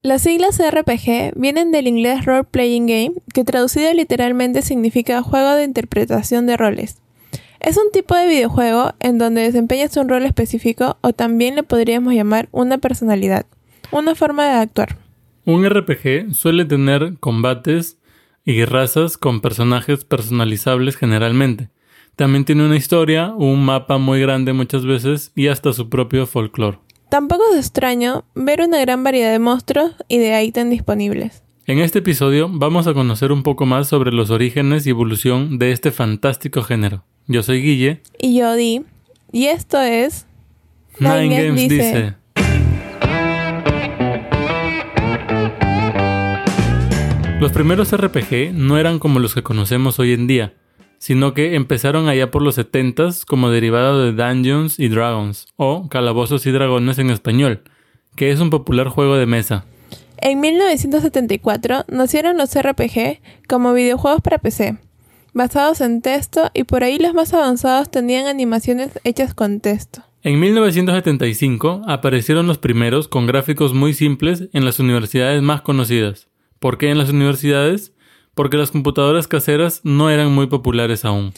Las siglas RPG vienen del inglés Role Playing Game, que traducido literalmente significa juego de interpretación de roles. Es un tipo de videojuego en donde desempeñas un rol específico o también le podríamos llamar una personalidad, una forma de actuar. Un RPG suele tener combates y razas con personajes personalizables generalmente. También tiene una historia, un mapa muy grande muchas veces y hasta su propio folclore. Tampoco es extraño ver una gran variedad de monstruos y de ítems disponibles. En este episodio vamos a conocer un poco más sobre los orígenes y evolución de este fantástico género. Yo soy Guille. Y yo Di. Y esto es... Nine, Games, dice. Los primeros RPG no eran como los que conocemos hoy en día sino que empezaron allá por los 70s como derivado de Dungeons y Dragons, o Calabozos y Dragones en español, que es un popular juego de mesa. En 1974 nacieron los RPG como videojuegos para PC, basados en texto y por ahí los más avanzados tenían animaciones hechas con texto. En 1975 aparecieron los primeros con gráficos muy simples en las universidades más conocidas. ¿Por qué en las universidades? Porque las computadoras caseras no eran muy populares aún.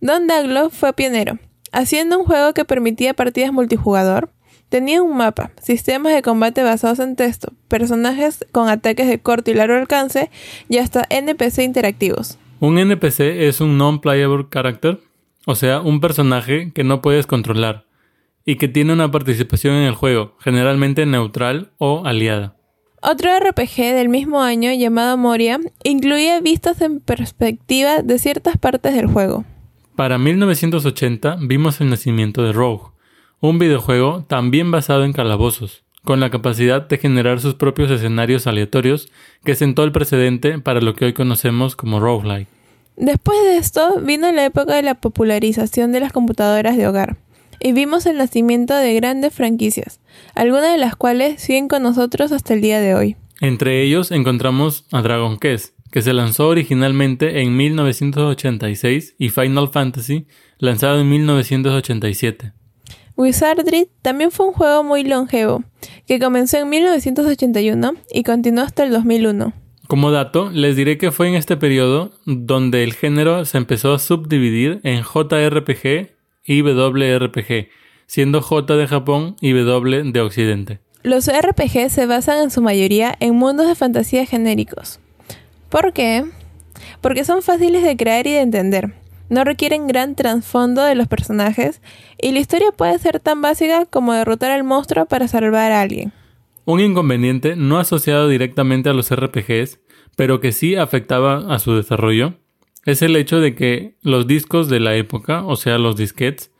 Don Daglo fue pionero, haciendo un juego que permitía partidas multijugador. Tenía un mapa, sistemas de combate basados en texto, personajes con ataques de corto y largo alcance y hasta NPC interactivos. Un NPC es un non-playable character, o sea, un personaje que no puedes controlar y que tiene una participación en el juego, generalmente neutral o aliada. Otro RPG del mismo año llamado Moria incluía vistas en perspectiva de ciertas partes del juego. Para 1980 vimos el nacimiento de Rogue, un videojuego también basado en calabozos, con la capacidad de generar sus propios escenarios aleatorios que sentó el precedente para lo que hoy conocemos como roguelike. Después de esto vino la época de la popularización de las computadoras de hogar y vimos el nacimiento de grandes franquicias, algunas de las cuales siguen con nosotros hasta el día de hoy. Entre ellos encontramos a Dragon Quest, que se lanzó originalmente en 1986 y Final Fantasy, lanzado en 1987. Wizardry también fue un juego muy longevo, que comenzó en 1981 y continuó hasta el 2001. Como dato, les diré que fue en este periodo donde el género se empezó a subdividir en JRPG y WRPG, siendo J de Japón y W de Occidente. Los RPG se basan en su mayoría en mundos de fantasía genéricos. ¿Por qué? Porque son fáciles de crear y de entender, no requieren gran trasfondo de los personajes y la historia puede ser tan básica como derrotar al monstruo para salvar a alguien. Un inconveniente no asociado directamente a los RPGs, pero que sí afectaba a su desarrollo, es el hecho de que los discos de la época, o sea los disquetes,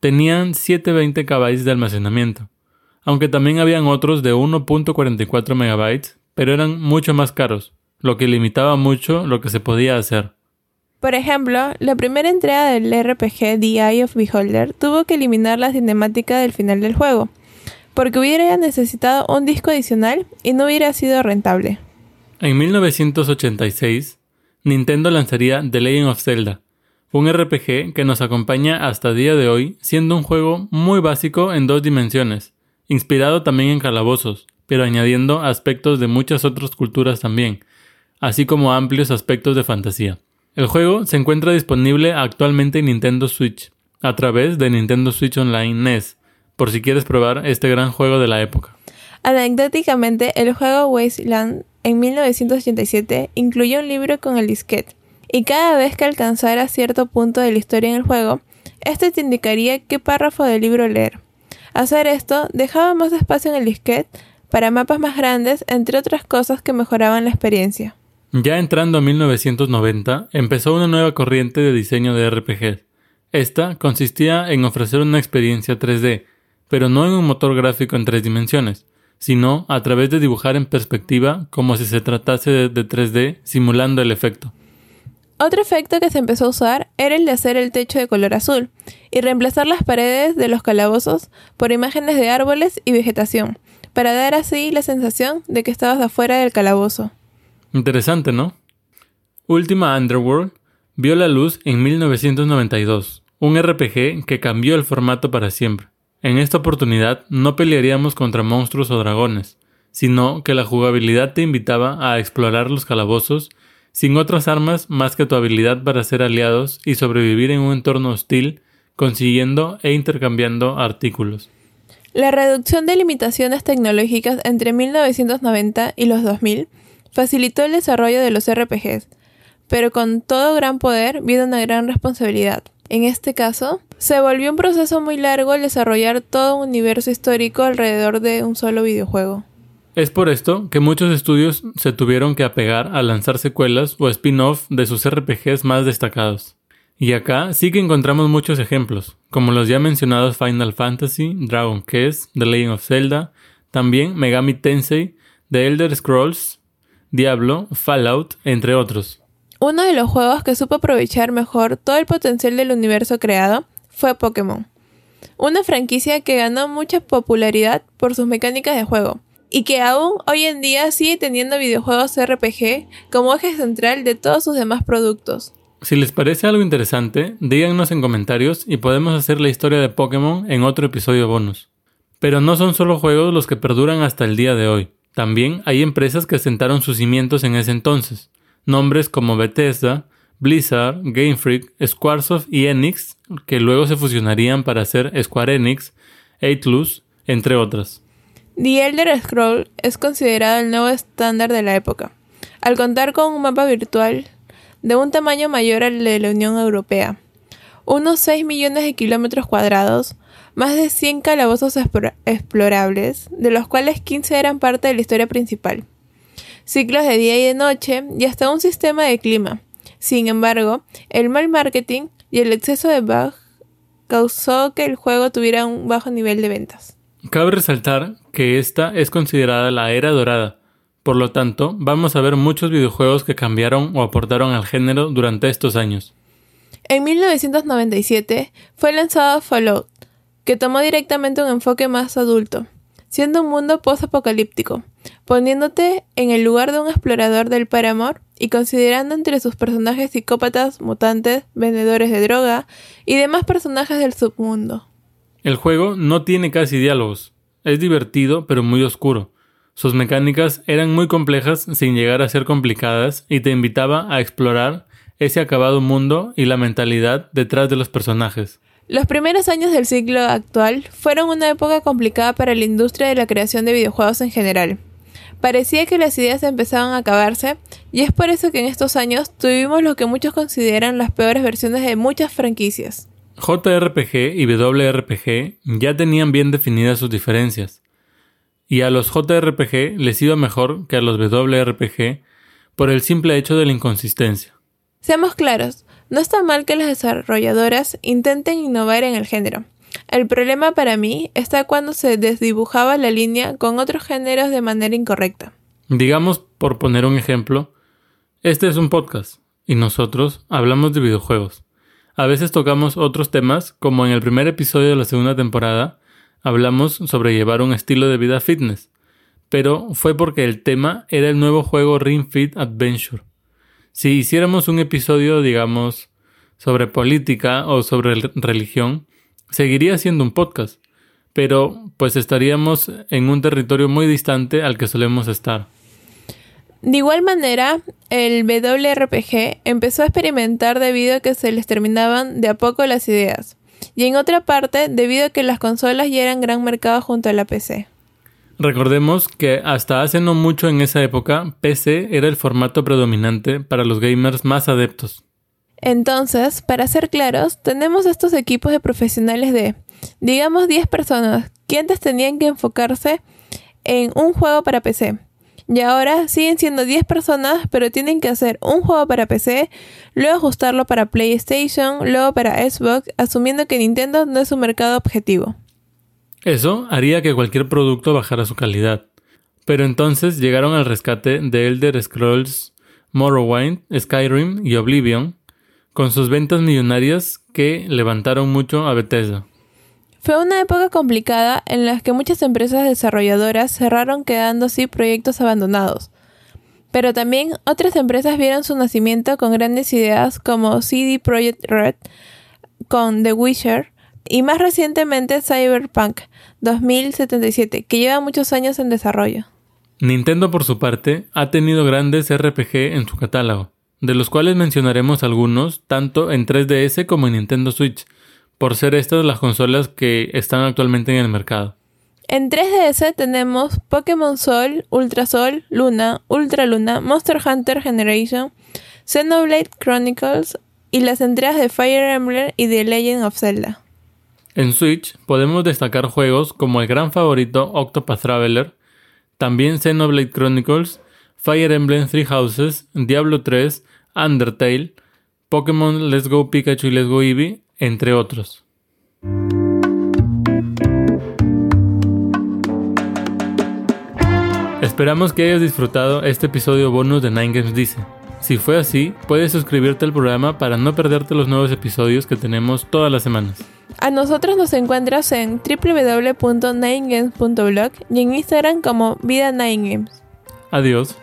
tenían 720 KB de almacenamiento, aunque también habían otros de 1.44 MB, pero eran mucho más caros, lo que limitaba mucho lo que se podía hacer. Por ejemplo, la primera entrega del RPG The Eye of Beholder tuvo que eliminar la cinemática del final del juego, porque hubiera necesitado un disco adicional y no hubiera sido rentable. En 1986, Nintendo lanzaría The Legend of Zelda, un RPG que nos acompaña hasta día de hoy, siendo un juego muy básico en dos dimensiones, inspirado también en calabozos, pero añadiendo aspectos de muchas otras culturas también, así como amplios aspectos de fantasía. El juego se encuentra disponible actualmente en Nintendo Switch, a través de Nintendo Switch Online NES, por si quieres probar este gran juego de la época. Anecdóticamente, el juego Wasteland en 1987 incluyó un libro con el disquete, y cada vez que alcanzara cierto punto de la historia en el juego, este te indicaría qué párrafo del libro leer. Hacer esto dejaba más espacio en el disquete para mapas más grandes, entre otras cosas que mejoraban la experiencia. Ya entrando a 1990, empezó una nueva corriente de diseño de RPG. Esta consistía en ofrecer una experiencia 3D, pero no en un motor gráfico en tres dimensiones, sino a través de dibujar en perspectiva como si se tratase de, 3D simulando el efecto. Otro efecto que se empezó a usar era el de hacer el techo de color azul y reemplazar las paredes de los calabozos por imágenes de árboles y vegetación, para dar así la sensación de que estabas afuera del calabozo. Interesante, ¿no? Última Underworld vio la luz en 1992, un RPG que cambió el formato para siempre. En esta oportunidad no pelearíamos contra monstruos o dragones, sino que la jugabilidad te invitaba a explorar los calabozos sin otras armas más que tu habilidad para ser aliados y sobrevivir en un entorno hostil, consiguiendo e intercambiando artículos. La reducción de limitaciones tecnológicas entre 1990 y los 2000 facilitó el desarrollo de los RPGs, pero con todo gran poder viene una gran responsabilidad. En este caso, se volvió un proceso muy largo el desarrollar todo un universo histórico alrededor de un solo videojuego. Es por esto que muchos estudios se tuvieron que apegar a lanzar secuelas o spin-off de sus RPGs más destacados. Y acá sí que encontramos muchos ejemplos, como los ya mencionados Final Fantasy, Dragon Quest, The Legend of Zelda, también Megami Tensei, The Elder Scrolls, Diablo, Fallout, entre otros. Uno de los juegos que supo aprovechar mejor todo el potencial del universo creado fue Pokémon. Una franquicia que ganó mucha popularidad por sus mecánicas de juego, y que aún hoy en día sigue teniendo videojuegos RPG como eje central de todos sus demás productos. Si les parece algo interesante, díganos en comentarios y podemos hacer la historia de Pokémon en otro episodio bonus. Pero no son solo juegos los que perduran hasta el día de hoy. También hay empresas que asentaron sus cimientos en ese entonces. Nombres como Bethesda, Blizzard, Game Freak, Squaresoft y Enix, que luego se fusionarían para hacer Square Enix, Atlus, entre otras. The Elder Scroll es considerado el nuevo estándar de la época, al contar con un mapa virtual de un tamaño mayor al de la Unión Europea, unos 6 millones de kilómetros cuadrados, más de 100 calabozos explorables, de los cuales 15 eran parte de la historia principal, ciclos de día y de noche y hasta un sistema de clima. Sin embargo, el mal marketing y el exceso de bugs causó que el juego tuviera un bajo nivel de ventas. Cabe resaltar que esta es considerada la era dorada, por lo tanto, vamos a ver muchos videojuegos que cambiaron o aportaron al género durante estos años. En 1997 fue lanzado Fallout, que tomó directamente un enfoque más adulto, siendo un mundo post-apocalíptico, poniéndote en el lugar de un explorador del Paramor y considerando entre sus personajes psicópatas, mutantes, vendedores de droga y demás personajes del submundo. El juego no tiene casi diálogos. Es divertido pero muy oscuro. Sus mecánicas eran muy complejas sin llegar a ser complicadas y te invitaba a explorar ese acabado mundo y la mentalidad detrás de los personajes. Los primeros años del siglo actual fueron una época complicada para la industria de la creación de videojuegos en general. Parecía que las ideas empezaban a acabarse y es por eso que en estos años tuvimos lo que muchos consideran las peores versiones de muchas franquicias. JRPG y WRPG ya tenían bien definidas sus diferencias, y a los JRPG les iba mejor que a los WRPG por el simple hecho de la inconsistencia. Seamos claros, no está mal que las desarrolladoras intenten innovar en el género. El problema para mí está cuando se desdibujaba la línea con otros géneros de manera incorrecta. Digamos, por poner un ejemplo, este es un podcast y nosotros hablamos de videojuegos. A veces tocamos otros temas, como en el primer episodio de la segunda temporada, hablamos sobre llevar un estilo de vida fitness, pero fue porque el tema era el nuevo juego Ring Fit Adventure. Si hiciéramos un episodio, digamos, sobre política o sobre religión, seguiría siendo un podcast, pero pues estaríamos en un territorio muy distante al que solemos estar. De igual manera, el WRPG empezó a experimentar debido a que se les terminaban de a poco las ideas, y en otra parte debido a que las consolas ya eran gran mercado junto a la PC. Recordemos que hasta hace no mucho en esa época, PC era el formato predominante para los gamers más adeptos. Entonces, para ser claros, tenemos estos equipos de profesionales de, digamos, 10 personas que antes tenían que enfocarse en un juego para PC y ahora siguen siendo 10 personas, pero tienen que hacer un juego para PC, luego ajustarlo para PlayStation, luego para Xbox, asumiendo que Nintendo no es un mercado objetivo. Eso haría que cualquier producto bajara su calidad. Pero entonces llegaron al rescate de Elder Scrolls, Morrowind, Skyrim y Oblivion, con sus ventas millonarias que levantaron mucho a Bethesda. Fue una época complicada en la que muchas empresas desarrolladoras cerraron quedando así proyectos abandonados. Pero también otras empresas vieron su nacimiento con grandes ideas como CD Projekt Red con The Witcher y más recientemente Cyberpunk 2077, que lleva muchos años en desarrollo. Nintendo por su parte ha tenido grandes RPG en su catálogo, de los cuales mencionaremos algunos tanto en 3DS como en Nintendo Switch, por ser estas las consolas que están actualmente en el mercado. En 3DS tenemos Pokémon Sol, Ultra Sol, Luna, Ultra Luna, Monster Hunter Generation, Xenoblade Chronicles y las entregas de Fire Emblem y The Legend of Zelda. En Switch podemos destacar juegos como el gran favorito Octopath Traveler, también Xenoblade Chronicles, Fire Emblem Three Houses, Diablo 3, Undertale, Pokémon Let's Go Pikachu y Let's Go Eevee, entre otros. Esperamos que hayas disfrutado este episodio bonus de Nine Games Dice. Si fue así, puedes suscribirte al programa para no perderte los nuevos episodios que tenemos todas las semanas. A nosotros nos encuentras en www.ninegames.blog y en Instagram como Vida Nine Games. Adiós.